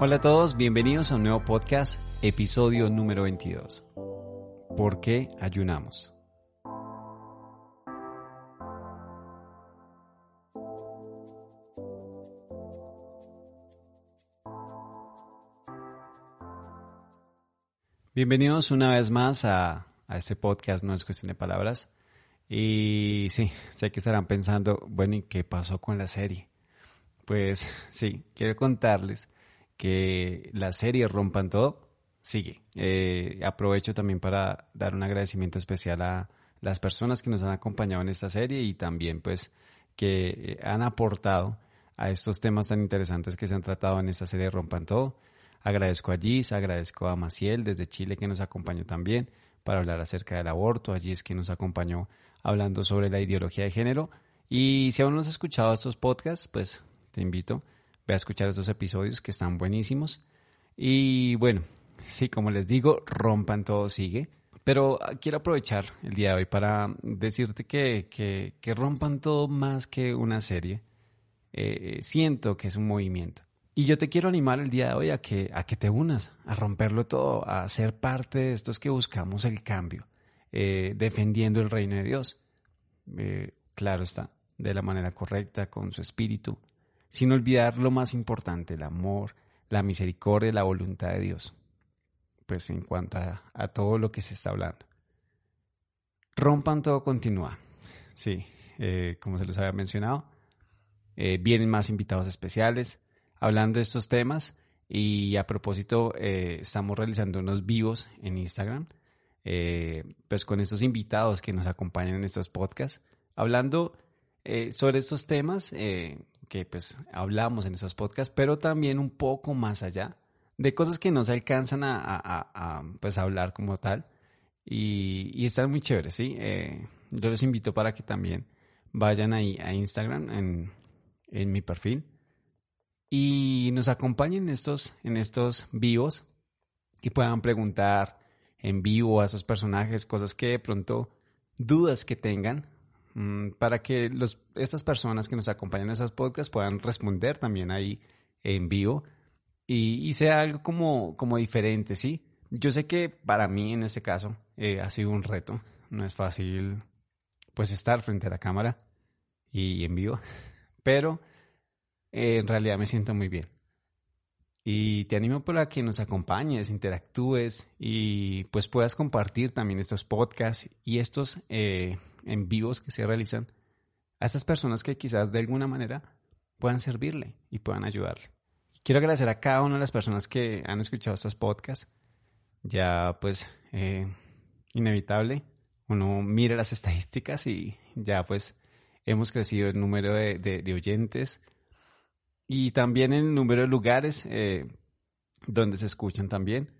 Hola a todos, bienvenidos a un nuevo podcast, episodio número 22. ¿Por qué ayunamos? Bienvenidos una vez más a, a este podcast, no es cuestión de palabras. Y sí, sé que estarán pensando, bueno, ¿y qué pasó con la serie? Pues sí, quiero contarles que la serie Rompan Todo sigue. Eh, aprovecho también para dar un agradecimiento especial a las personas que nos han acompañado en esta serie y también pues que eh, han aportado a estos temas tan interesantes que se han tratado en esta serie Rompan Todo. Agradezco a Gis, agradezco a Maciel desde Chile que nos acompañó también para hablar acerca del aborto, a Gis que nos acompañó hablando sobre la ideología de género. Y si aún no has escuchado estos podcasts, pues te invito Ve a escuchar estos episodios que están buenísimos. Y bueno, sí, como les digo, rompan todo sigue. Pero quiero aprovechar el día de hoy para decirte que, que, rompan todo más que una serie. Eh, siento que es un movimiento. Y yo te quiero animar el día de hoy a que, a que te unas, a romperlo todo, a ser parte de estos que buscamos el cambio, eh, defendiendo el reino de Dios. Eh, claro está, de la manera correcta, con su espíritu, sin olvidar lo más importante, el amor, la misericordia, la voluntad de Dios. Pues en cuanto a, todo lo que se está hablando. Rompan todo continúa. Sí, eh, como se los había mencionado. Eh, vienen más invitados especiales hablando de estos temas. Y a propósito, eh, estamos realizando unos vivos en Instagram. pues con estos invitados que nos acompañan en estos podcasts. Hablando sobre estos temas que pues hablamos en esos podcasts, pero también un poco más allá de cosas que no se alcanzan a, pues hablar como tal y, y están muy chéveres, ¿sí? Eh, yo les invito para que también vayan ahí a Instagram en, en mi perfil y nos acompañen en estos, en estos vivos y puedan preguntar en vivo a esos personajes cosas que de pronto dudas que tengan para que los, estas personas que nos acompañan en esos podcasts puedan responder también ahí en vivo y, sea algo como, como diferente, ¿sí? Yo sé que para mí en este caso eh, ha sido un reto, no es fácil pues estar frente a la cámara y en vivo, pero eh, en realidad me siento muy bien. Y te animo para que nos acompañes, interactúes y pues puedas compartir también estos podcasts y estos eh, en vivos que se realizan a estas personas que quizás de alguna manera puedan servirle y puedan ayudarle. quiero agradecer a cada una de las personas que han escuchado estos podcasts. Ya pues eh, inevitable, uno mira las estadísticas y ya pues hemos crecido el número de, oyentes y también el número de lugares eh, donde se escuchan también.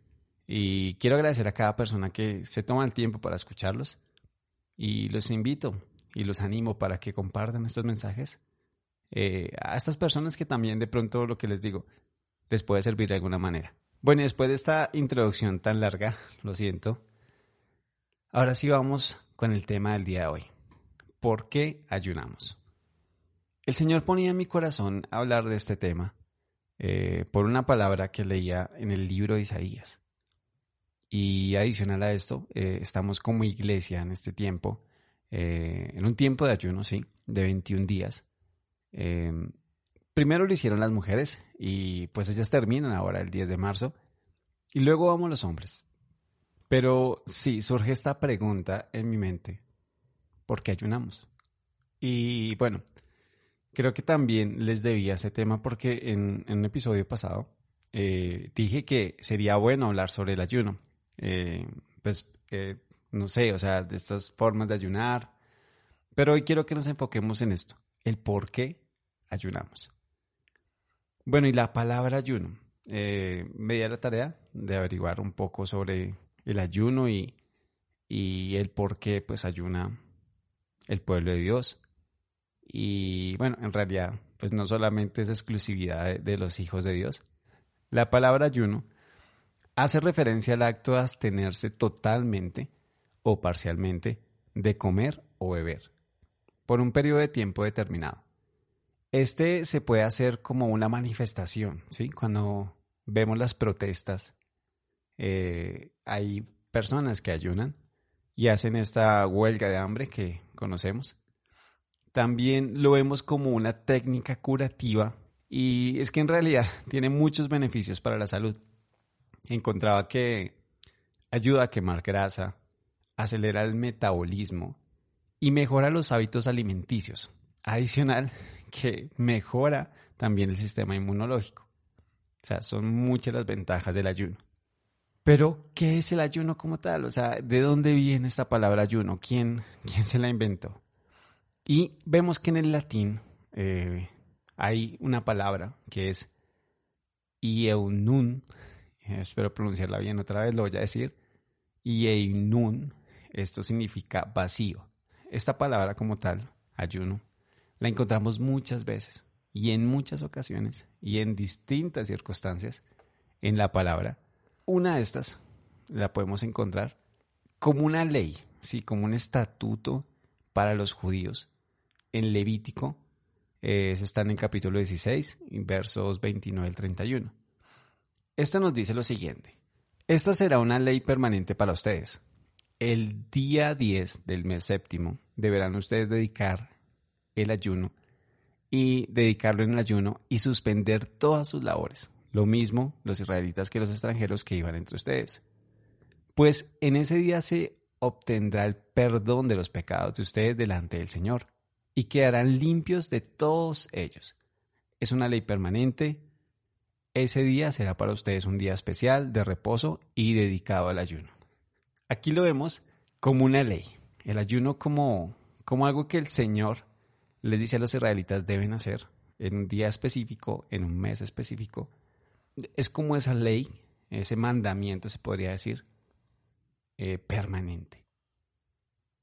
Y quiero agradecer a cada persona que se toma el tiempo para escucharlos y los invito y los animo para que compartan estos mensajes eh, a estas personas que también de pronto lo que les digo les puede servir de alguna manera. Bueno, después de esta introducción tan larga, lo siento, ahora sí vamos con el tema del día de hoy. ¿Por qué ayunamos? El Señor ponía en mi corazón hablar de este tema eh, por una palabra que leía en el libro de Isaías. Y adicional a esto, eh, estamos como iglesia en este tiempo, eh, en un tiempo de ayuno, sí, de 21 días. Em, primero lo hicieron las mujeres y pues ellas terminan ahora el 10 de marzo. Y luego vamos los hombres. Pero sí, surge esta pregunta en mi mente. ¿Por qué ayunamos? Y bueno, creo que también les debía ese tema porque en, un episodio pasado eh, dije que sería bueno hablar sobre el ayuno. Eh, pues, eh, no sé, o sea, de estas formas de ayunar. Pero hoy quiero que nos enfoquemos en esto, el por qué ayunamos. Bueno, y la palabra ayuno. Me di la tarea de averiguar un poco sobre el ayuno y, y el por qué pues ayuna el pueblo de Dios. Y bueno, en realidad, pues no solamente es exclusividad de los hijos de Dios. La palabra ayuno hace referencia al acto de abstenerse totalmente o parcialmente de comer o beber por un periodo de tiempo determinado. Este se puede hacer como una manifestación, ¿sí? Cuando vemos las protestas, eh, hay personas que ayunan y hacen esta huelga de hambre que conocemos. También lo vemos como una técnica curativa y es que en realidad tiene muchos beneficios para la salud. Encontraba que ayuda a quemar grasa, acelera el metabolismo y mejora los hábitos alimenticios. Adicional que mejora también el sistema inmunológico. O sea, son muchas las ventajas del ayuno. Pero, ¿qué es el ayuno como tal? O sea, ¿de dónde viene esta palabra ayuno? ¿Quién, quién se la inventó? Y vemos que en el latín eh, hay una palabra que es ieunun, espero pronunciarla bien otra vez, lo voy a decir, ieunun, esto significa vacío. Esta palabra como tal, ayuno, la encontramos muchas veces y en muchas ocasiones y en distintas circunstancias en la palabra una de estas la podemos encontrar como una ley, sí, como un estatuto para los judíos. En Levítico, eh, están en capítulo 16, versos 29 al 31. Esto nos dice lo siguiente. Esta será una ley permanente para ustedes. El día 10 del mes séptimo deberán ustedes dedicar el ayuno y dedicarlo en el ayuno y suspender todas sus labores, lo mismo los israelitas que los extranjeros que iban entre ustedes. Pues en ese día se obtendrá el perdón de los pecados de ustedes delante del Señor y quedarán limpios de todos ellos. Es una ley permanente. Ese día será para ustedes un día especial de reposo y dedicado al ayuno. Aquí lo vemos como una ley. El ayuno como, como algo que el Señor les dice a los israelitas deben hacer en un día específico, en un mes específico, es como esa ley, ese mandamiento se podría decir, eh, permanente.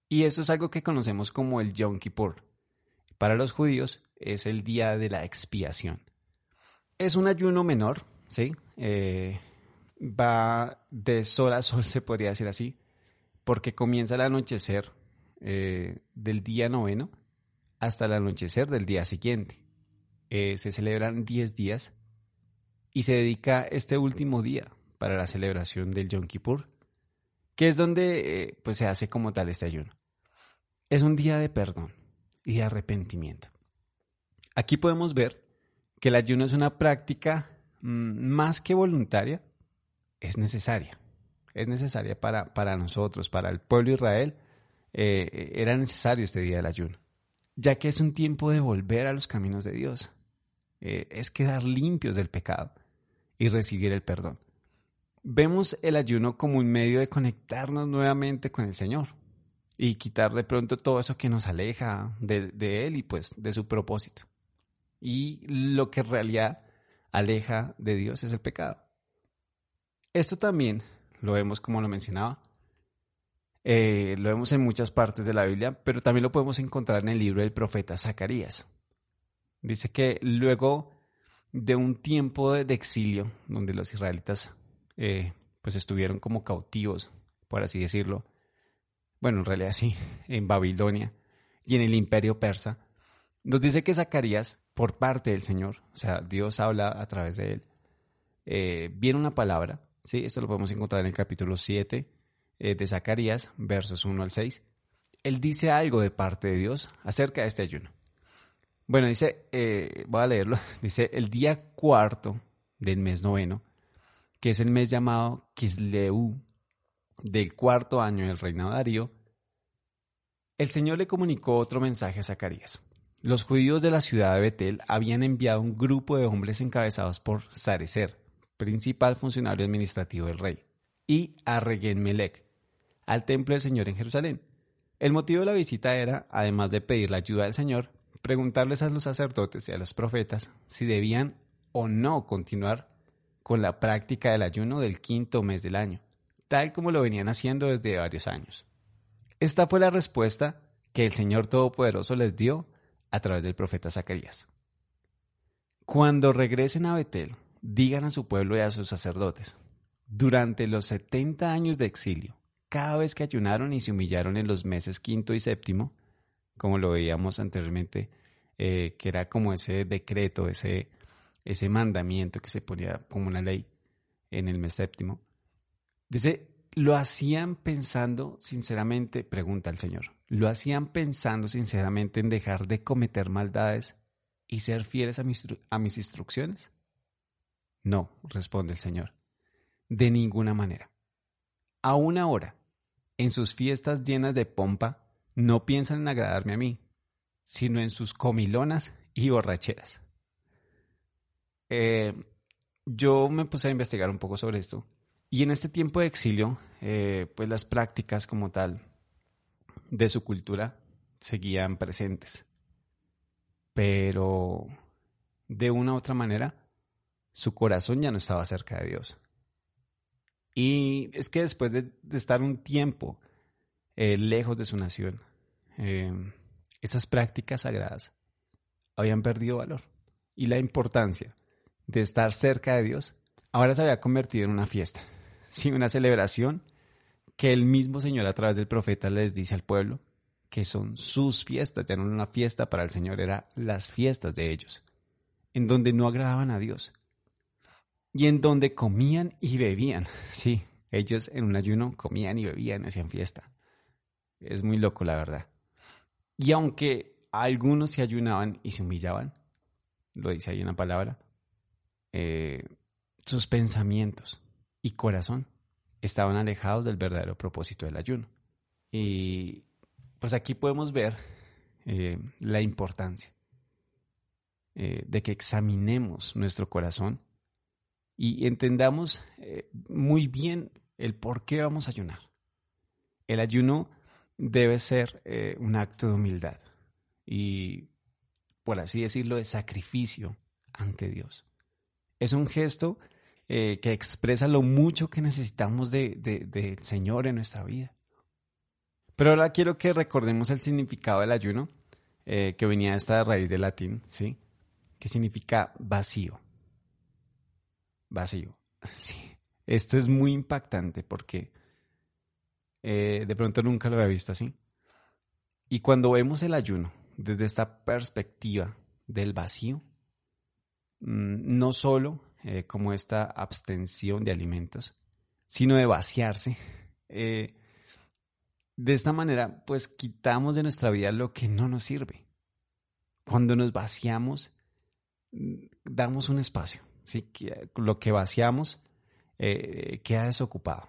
Y eso es algo que conocemos como el Yom Kippur. Para los judíos es el día de la expiación. Es un ayuno menor, ¿sí? Eh, va de sol a sol, se podría decir así, porque comienza el anochecer eh, del día noveno hasta el anochecer del día siguiente. se celebran 10 días y se dedica este último día para la celebración del Yom Kippur, que es donde eh, pues se hace como tal este ayuno. Es un día de perdón y arrepentimiento. Aquí podemos ver que el ayuno es una práctica mm, más que voluntaria, es necesaria. Es necesaria para, para nosotros, para el pueblo de Israel. Eh, era necesario este día del ayuno, ya que es un tiempo de volver a los caminos de Dios. Eh, es quedar limpios del pecado y recibir el perdón. Vemos el ayuno como un medio de conectarnos nuevamente con el Señor y quitar de pronto todo eso que nos aleja de, Él y pues de su propósito. Y lo que en realidad aleja de Dios es el pecado. Esto también lo vemos como lo mencionaba, eh, lo vemos en muchas partes de la Biblia, pero también lo podemos encontrar en el libro del profeta Zacarías. Dice que luego de un tiempo de, exilio donde los israelitas eh, pues estuvieron como cautivos, por así decirlo. Bueno, en realidad sí, en Babilonia y en el imperio persa. Nos dice que Zacarías, por parte del Señor, o sea, Dios habla a través de él, eh, viene una palabra, ¿sí? Esto lo podemos encontrar en el capítulo 7 eh, de Zacarías, versos 1 al 6. Él dice algo de parte de Dios acerca de este ayuno. Bueno, dice, eh, voy a leerlo, dice el día cuarto del mes noveno, que es el mes llamado Kisleu, del cuarto año del reinado Darío, el Señor le comunicó otro mensaje a Zacarías. Los judíos de la ciudad de Betel habían enviado un grupo de hombres encabezados por Sarecer, principal funcionario administrativo del rey, y a Regenmelech, al templo del Señor en Jerusalén. El motivo de la visita era, además de pedir la ayuda del Señor, preguntarles a los sacerdotes y a los profetas si debían o no continuar con la práctica del ayuno del quinto mes del año, tal como lo venían haciendo desde varios años. Esta fue la respuesta que el Señor Todopoderoso les dio a través del profeta Zacarías. Cuando regresen a Betel, digan a su pueblo y a sus sacerdotes, durante los setenta años de exilio, cada vez que ayunaron y se humillaron en los meses quinto y séptimo, como lo veíamos anteriormente, eh, que era como ese decreto, ese, ese mandamiento que se ponía como una ley. en el mes séptimo. Dice, lo hacían pensando sinceramente, pregunta el Señor, lo hacían pensando sinceramente en dejar de cometer maldades y ser fieles a mis, a mis instrucciones. No, responde el Señor, de ninguna manera. Aún ahora, en sus fiestas llenas de pompa, no piensan en agradarme a mí, sino en sus comilonas y borracheras. Eh, yo me puse a investigar un poco sobre esto. Y en este tiempo de exilio, eh, pues las prácticas como tal de su cultura seguían presentes. Pero de una u otra manera, su corazón ya no estaba cerca de Dios. Y es que después de, estar un tiempo eh, lejos de su nación, eh, esas prácticas sagradas habían perdido valor. Y la importancia de estar cerca de Dios ahora se había convertido en una fiesta, ¿sí? una celebración que el mismo Señor a través del profeta les dice al pueblo que son sus fiestas, ya no era una fiesta para el Señor, eran las fiestas de ellos, en donde no agradaban a Dios y en donde comían y bebían. Sí, ellos en un ayuno comían y bebían, hacían fiesta. Es muy loco, la verdad. Y aunque algunos se ayunaban y se humillaban, lo dice ahí una palabra, eh, sus pensamientos y corazón estaban alejados del verdadero propósito del ayuno. Y pues aquí podemos ver eh, la importancia eh, de que examinemos nuestro corazón y entendamos muy bien el por qué vamos a ayunar. El ayuno debe ser un acto de humildad y, por así decirlo, de sacrificio ante Dios. Es un gesto eh, que expresa lo mucho que necesitamos del de, Señor en nuestra vida. Pero ahora quiero que recordemos el significado del ayuno, eh, que venía de esta raíz del latín, ¿sí? Que significa vacío. Vacío. Sí. Esto es muy impactante porque eh, de pronto nunca lo había visto así. Y cuando vemos el ayuno desde esta perspectiva del vacío, Mm, no solo eh, como esta abstención de alimentos, sino de vaciarse. Eh, de esta manera, pues quitamos de nuestra vida lo que no nos sirve. Cuando nos vaciamos, mm, damos un espacio. ¿sí? Lo que vaciamos eh, queda desocupado.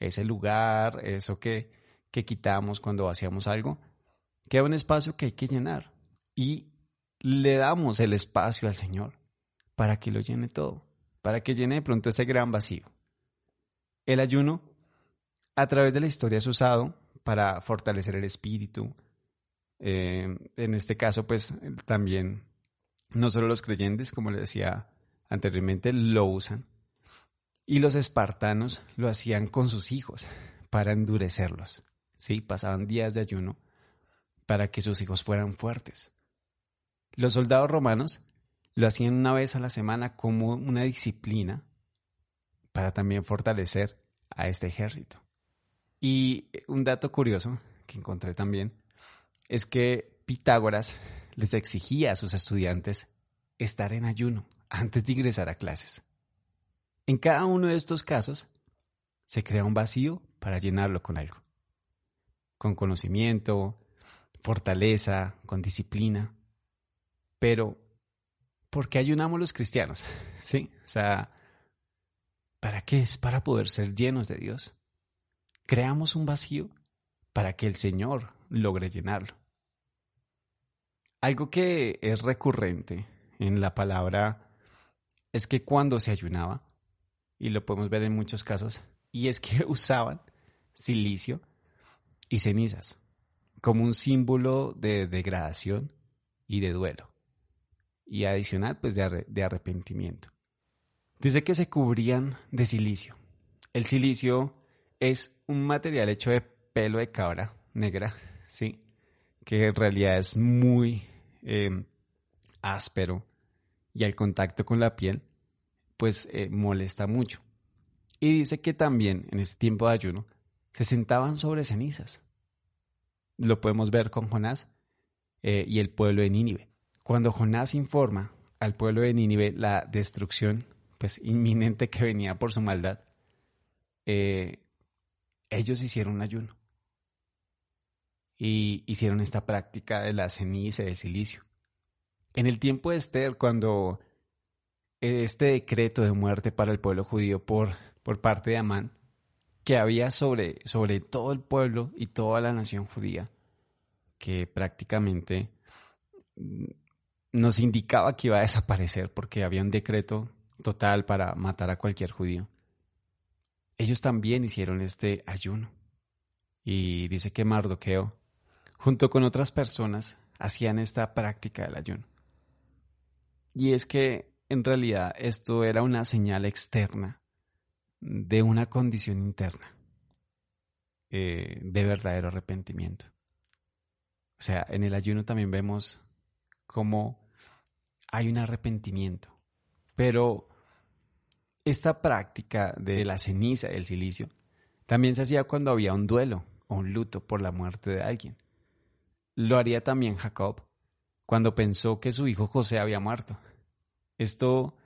Ese lugar, eso que, que quitamos cuando vaciamos algo, queda un espacio que hay que llenar. Y le damos el espacio al Señor para que lo llene todo, para que llene de pronto ese gran vacío. El ayuno, a través de la historia, es usado para fortalecer el espíritu. Eh, en este caso, pues también, no solo los creyentes, como le decía anteriormente, lo usan. Y los espartanos lo hacían con sus hijos para endurecerlos. Sí, pasaban días de ayuno para que sus hijos fueran fuertes. Los soldados romanos lo hacían una vez a la semana como una disciplina para también fortalecer a este ejército. Y un dato curioso que encontré también es que Pitágoras les exigía a sus estudiantes estar en ayuno antes de ingresar a clases. En cada uno de estos casos se crea un vacío para llenarlo con algo. Con conocimiento, fortaleza, con disciplina. Pero, ¿por qué ayunamos los cristianos? ¿Sí? O sea, ¿para qué es? Para poder ser llenos de Dios. Creamos un vacío para que el Señor logre llenarlo. Algo que es recurrente en la palabra es que cuando se ayunaba, y lo podemos ver en muchos casos, y es que usaban silicio y cenizas como un símbolo de degradación y de duelo y adicional pues de, arrepentimiento. Dice que se cubrían de silicio. El silicio es un material hecho de pelo de cabra negra, ¿sí? Que en realidad es muy em, áspero y al contacto con la piel pues eh, molesta mucho. Y dice que también en este tiempo de ayuno se sentaban sobre cenizas. Lo podemos ver con Jonás eh, y el pueblo de Nínive. Cuando Jonás informa al pueblo de Nínive la destrucción pues inminente que venía por su maldad, eh, ellos hicieron un ayuno y hicieron esta práctica de la ceniza y del silicio. En el tiempo de Esther, cuando este decreto de muerte para el pueblo judío por, por parte de Amán, que había sobre, sobre todo el pueblo y toda la nación judía, que prácticamente nos indicaba que iba a desaparecer porque había un decreto total para matar a cualquier judío. Ellos también hicieron este ayuno. Y dice que Mardoqueo, junto con otras personas, hacían esta práctica del ayuno. Y es que en realidad esto era una señal externa de una condición interna eh, de verdadero arrepentimiento. O sea, en el ayuno también vemos cómo hay un arrepentimiento, pero esta práctica de la ceniza del silicio también se hacía cuando había un duelo o un luto por la muerte de alguien. Lo haría también Jacob cuando pensó que su hijo José había muerto. Esto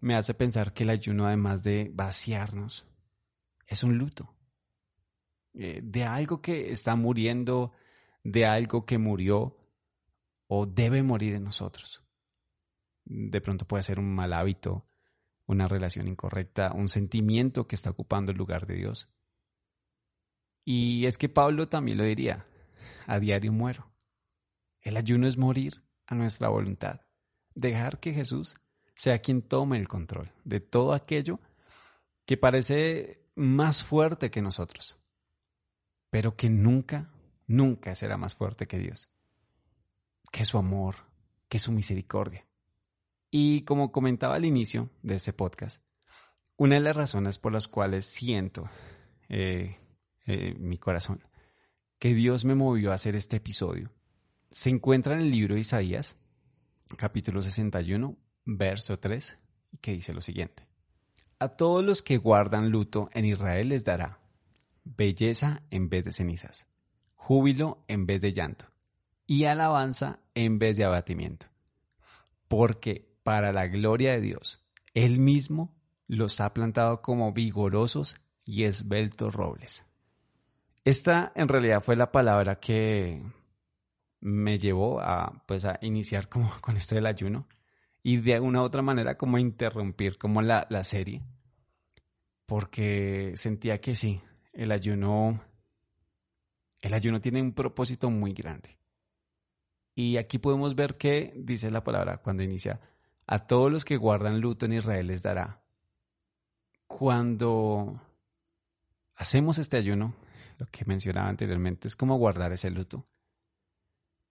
me hace pensar que el ayuno, además de vaciarnos, es un luto eh, de algo que está muriendo, de algo que murió o debe morir en nosotros. De pronto puede ser un mal hábito, una relación incorrecta, un sentimiento que está ocupando el lugar de Dios. Y es que Pablo también lo diría, a diario muero. El ayuno es morir a nuestra voluntad, dejar que Jesús sea quien tome el control de todo aquello que parece más fuerte que nosotros, pero que nunca, nunca será más fuerte que Dios, que su amor, que su misericordia. Y como comentaba al inicio de este podcast, una de las razones por las cuales siento eh, eh, mi corazón que Dios me movió a hacer este episodio se encuentra en el libro de Isaías, capítulo 61, verso 3, que dice lo siguiente. A todos los que guardan luto en Israel les dará belleza en vez de cenizas, júbilo en vez de llanto, y alabanza en vez de abatimiento. Porque para la gloria de Dios, Él mismo los ha plantado como vigorosos y esbeltos robles. Esta en realidad fue la palabra que me llevó a, pues, a iniciar como con esto del ayuno y de una u otra manera como interrumpir como la, la serie. Porque sentía que sí, el ayuno, el ayuno tiene un propósito muy grande. Y aquí podemos ver que dice la palabra cuando inicia, a todos los que guardan luto en Israel les dará. Cuando hacemos este ayuno, lo que mencionaba anteriormente, es como guardar ese luto.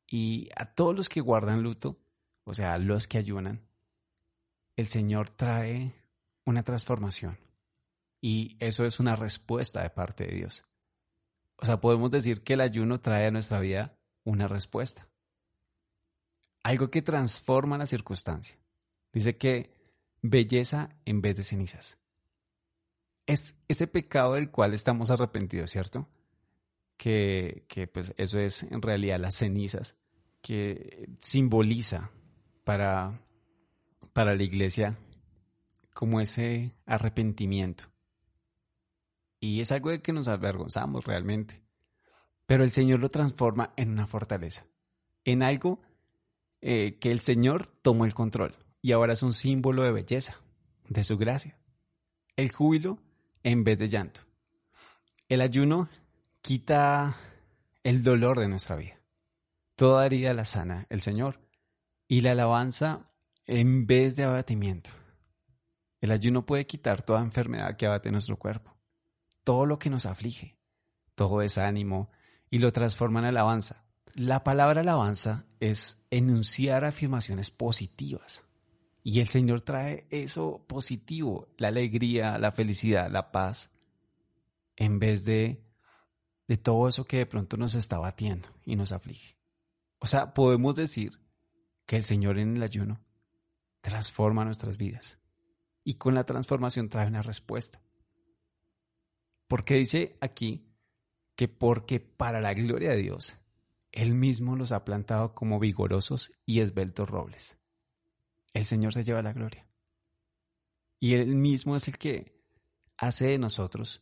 Y a todos los que guardan luto, o sea, los que ayunan, el Señor trae una transformación. Y eso es una respuesta de parte de Dios. O sea, podemos decir que el ayuno trae a nuestra vida una respuesta. Algo que transforma la circunstancia. Dice que belleza en vez de cenizas. Es ese pecado del cual estamos arrepentidos, ¿cierto? Que, que pues eso es en realidad las cenizas que simboliza para para la iglesia como ese arrepentimiento. Y es algo de que nos avergonzamos realmente. Pero el Señor lo transforma en una fortaleza, en algo eh, que el Señor tomó el control y ahora es un símbolo de belleza, de su gracia. El júbilo en vez de llanto. El ayuno quita el dolor de nuestra vida. Toda herida la sana el Señor. Y la alabanza en vez de abatimiento. El ayuno puede quitar toda enfermedad que abate nuestro cuerpo, todo lo que nos aflige, todo desánimo, y lo transforma en alabanza. La palabra alabanza es enunciar afirmaciones positivas. Y el Señor trae eso positivo, la alegría, la felicidad, la paz, en vez de, de todo eso que de pronto nos está batiendo y nos aflige. O sea, podemos decir que el Señor en el ayuno transforma nuestras vidas. Y con la transformación trae una respuesta. Porque dice aquí que porque para la gloria de Dios, Él mismo los ha plantado como vigorosos y esbeltos robles. El Señor se lleva la gloria. Y Él mismo es el que hace de nosotros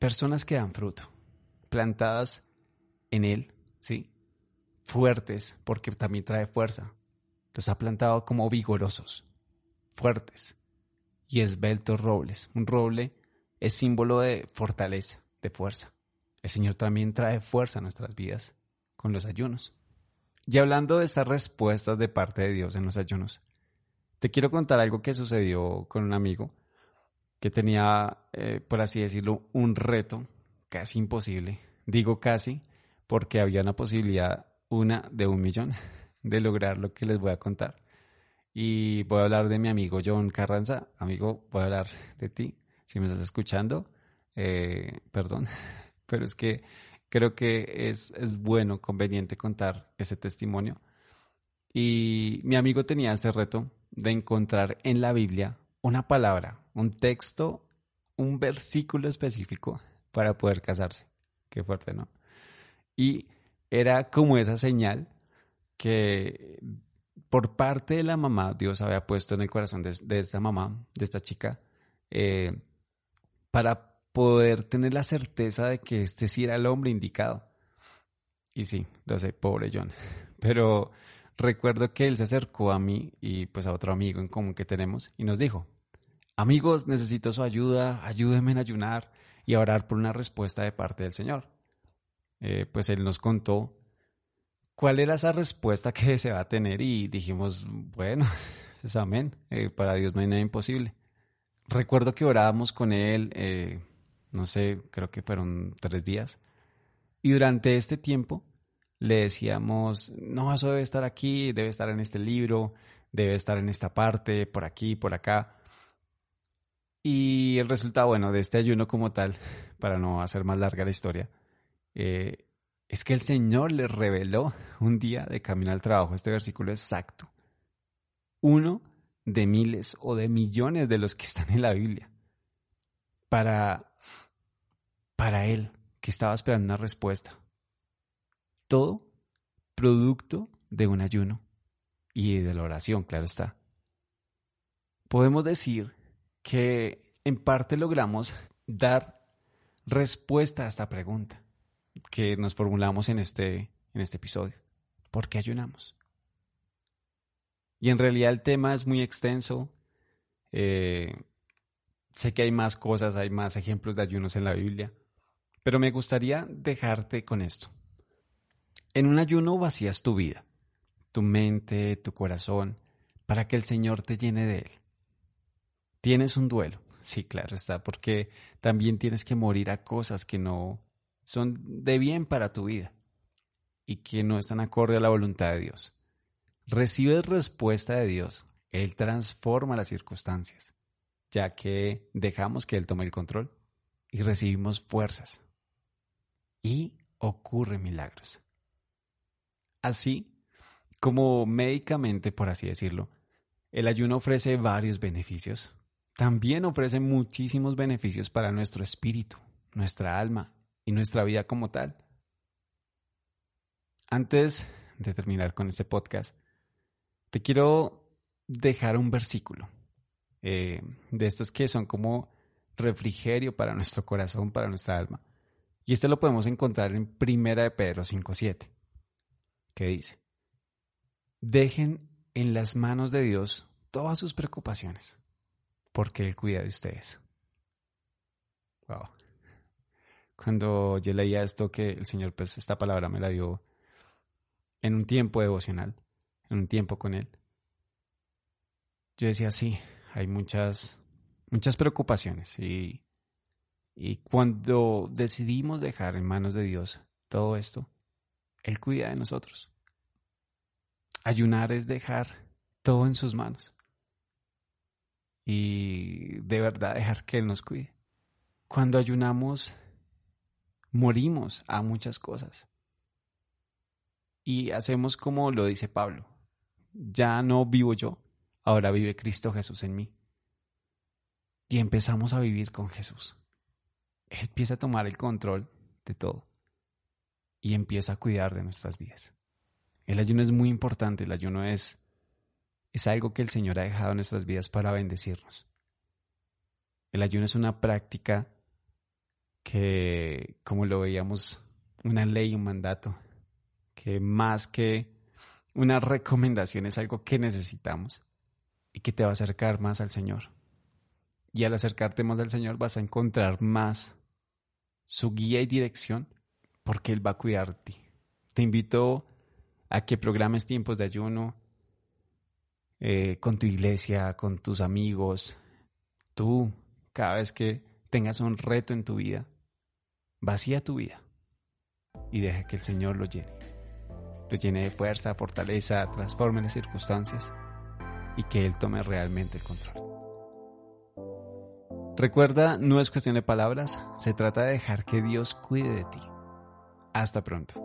personas que dan fruto, plantadas en Él, ¿sí? Fuertes, porque también trae fuerza. Los ha plantado como vigorosos, fuertes y esbeltos robles. Un roble es símbolo de fortaleza, de fuerza. El Señor también trae fuerza a nuestras vidas con los ayunos. Y hablando de estas respuestas de parte de Dios en los ayunos, te quiero contar algo que sucedió con un amigo que tenía, eh, por así decirlo, un reto casi imposible. Digo casi porque había una posibilidad, una de un millón, de lograr lo que les voy a contar. Y voy a hablar de mi amigo John Carranza. Amigo, voy a hablar de ti. Si me estás escuchando, eh, perdón, pero es que creo que es, es bueno, conveniente contar ese testimonio. Y mi amigo tenía ese reto de encontrar en la Biblia una palabra, un texto, un versículo específico para poder casarse. Qué fuerte, ¿no? Y era como esa señal que por parte de la mamá, Dios había puesto en el corazón de, de esta mamá, de esta chica, eh, para poder tener la certeza de que este sí era el hombre indicado. Y sí, lo sé, pobre John. Pero recuerdo que él se acercó a mí y pues a otro amigo en común que tenemos y nos dijo, amigos, necesito su ayuda, ayúdenme a ayunar y a orar por una respuesta de parte del Señor. Eh, pues él nos contó cuál era esa respuesta que se va a tener y dijimos, bueno, es amén, eh, para Dios no hay nada imposible. Recuerdo que orábamos con él, eh, no sé, creo que fueron tres días, y durante este tiempo le decíamos, no, eso debe estar aquí, debe estar en este libro, debe estar en esta parte, por aquí, por acá. Y el resultado, bueno, de este ayuno como tal, para no hacer más larga la historia, eh, es que el Señor le reveló un día de camino al trabajo este versículo exacto. Uno de miles o de millones de los que están en la Biblia. Para, para Él, que estaba esperando una respuesta. Todo producto de un ayuno y de la oración, claro está. Podemos decir que en parte logramos dar respuesta a esta pregunta que nos formulamos en este, en este episodio. ¿Por qué ayunamos? Y en realidad el tema es muy extenso. Eh, sé que hay más cosas, hay más ejemplos de ayunos en la Biblia, pero me gustaría dejarte con esto. En un ayuno vacías tu vida, tu mente, tu corazón, para que el Señor te llene de Él. Tienes un duelo, sí, claro está, porque también tienes que morir a cosas que no son de bien para tu vida y que no están acorde a la voluntad de Dios. Recibes respuesta de Dios, Él transforma las circunstancias, ya que dejamos que Él tome el control y recibimos fuerzas. Y ocurren milagros. Así como médicamente, por así decirlo, el ayuno ofrece varios beneficios. También ofrece muchísimos beneficios para nuestro espíritu, nuestra alma y nuestra vida como tal. Antes de terminar con este podcast, te quiero dejar un versículo eh, de estos que son como refrigerio para nuestro corazón, para nuestra alma. Y esto lo podemos encontrar en Primera de Pedro 5.7, que dice, dejen en las manos de Dios todas sus preocupaciones, porque Él cuida de ustedes. Wow cuando yo leía esto que el Señor, pues esta palabra me la dio en un tiempo devocional, en un tiempo con Él. Yo decía, sí, hay muchas, muchas preocupaciones y, y cuando decidimos dejar en manos de Dios todo esto, Él cuida de nosotros. Ayunar es dejar todo en sus manos y de verdad dejar que Él nos cuide. Cuando ayunamos, morimos a muchas cosas. Y hacemos como lo dice Pablo. Ya no vivo yo, ahora vive Cristo Jesús en mí. Y empezamos a vivir con Jesús. Él empieza a tomar el control de todo y empieza a cuidar de nuestras vidas. El ayuno es muy importante, el ayuno es, es algo que el Señor ha dejado en nuestras vidas para bendecirnos. El ayuno es una práctica que, como lo veíamos, una ley, un mandato, que más que una recomendación es algo que necesitamos y que te va a acercar más al Señor. Y al acercarte más al Señor vas a encontrar más su guía y dirección porque Él va a cuidar de ti. Te invito a que programes tiempos de ayuno eh, con tu iglesia, con tus amigos. Tú, cada vez que tengas un reto en tu vida, vacía tu vida y deja que el Señor lo llene. Lo llene de fuerza, fortaleza, transforme las circunstancias y que Él tome realmente el control. Recuerda, no es cuestión de palabras, se trata de dejar que Dios cuide de ti. Hasta pronto.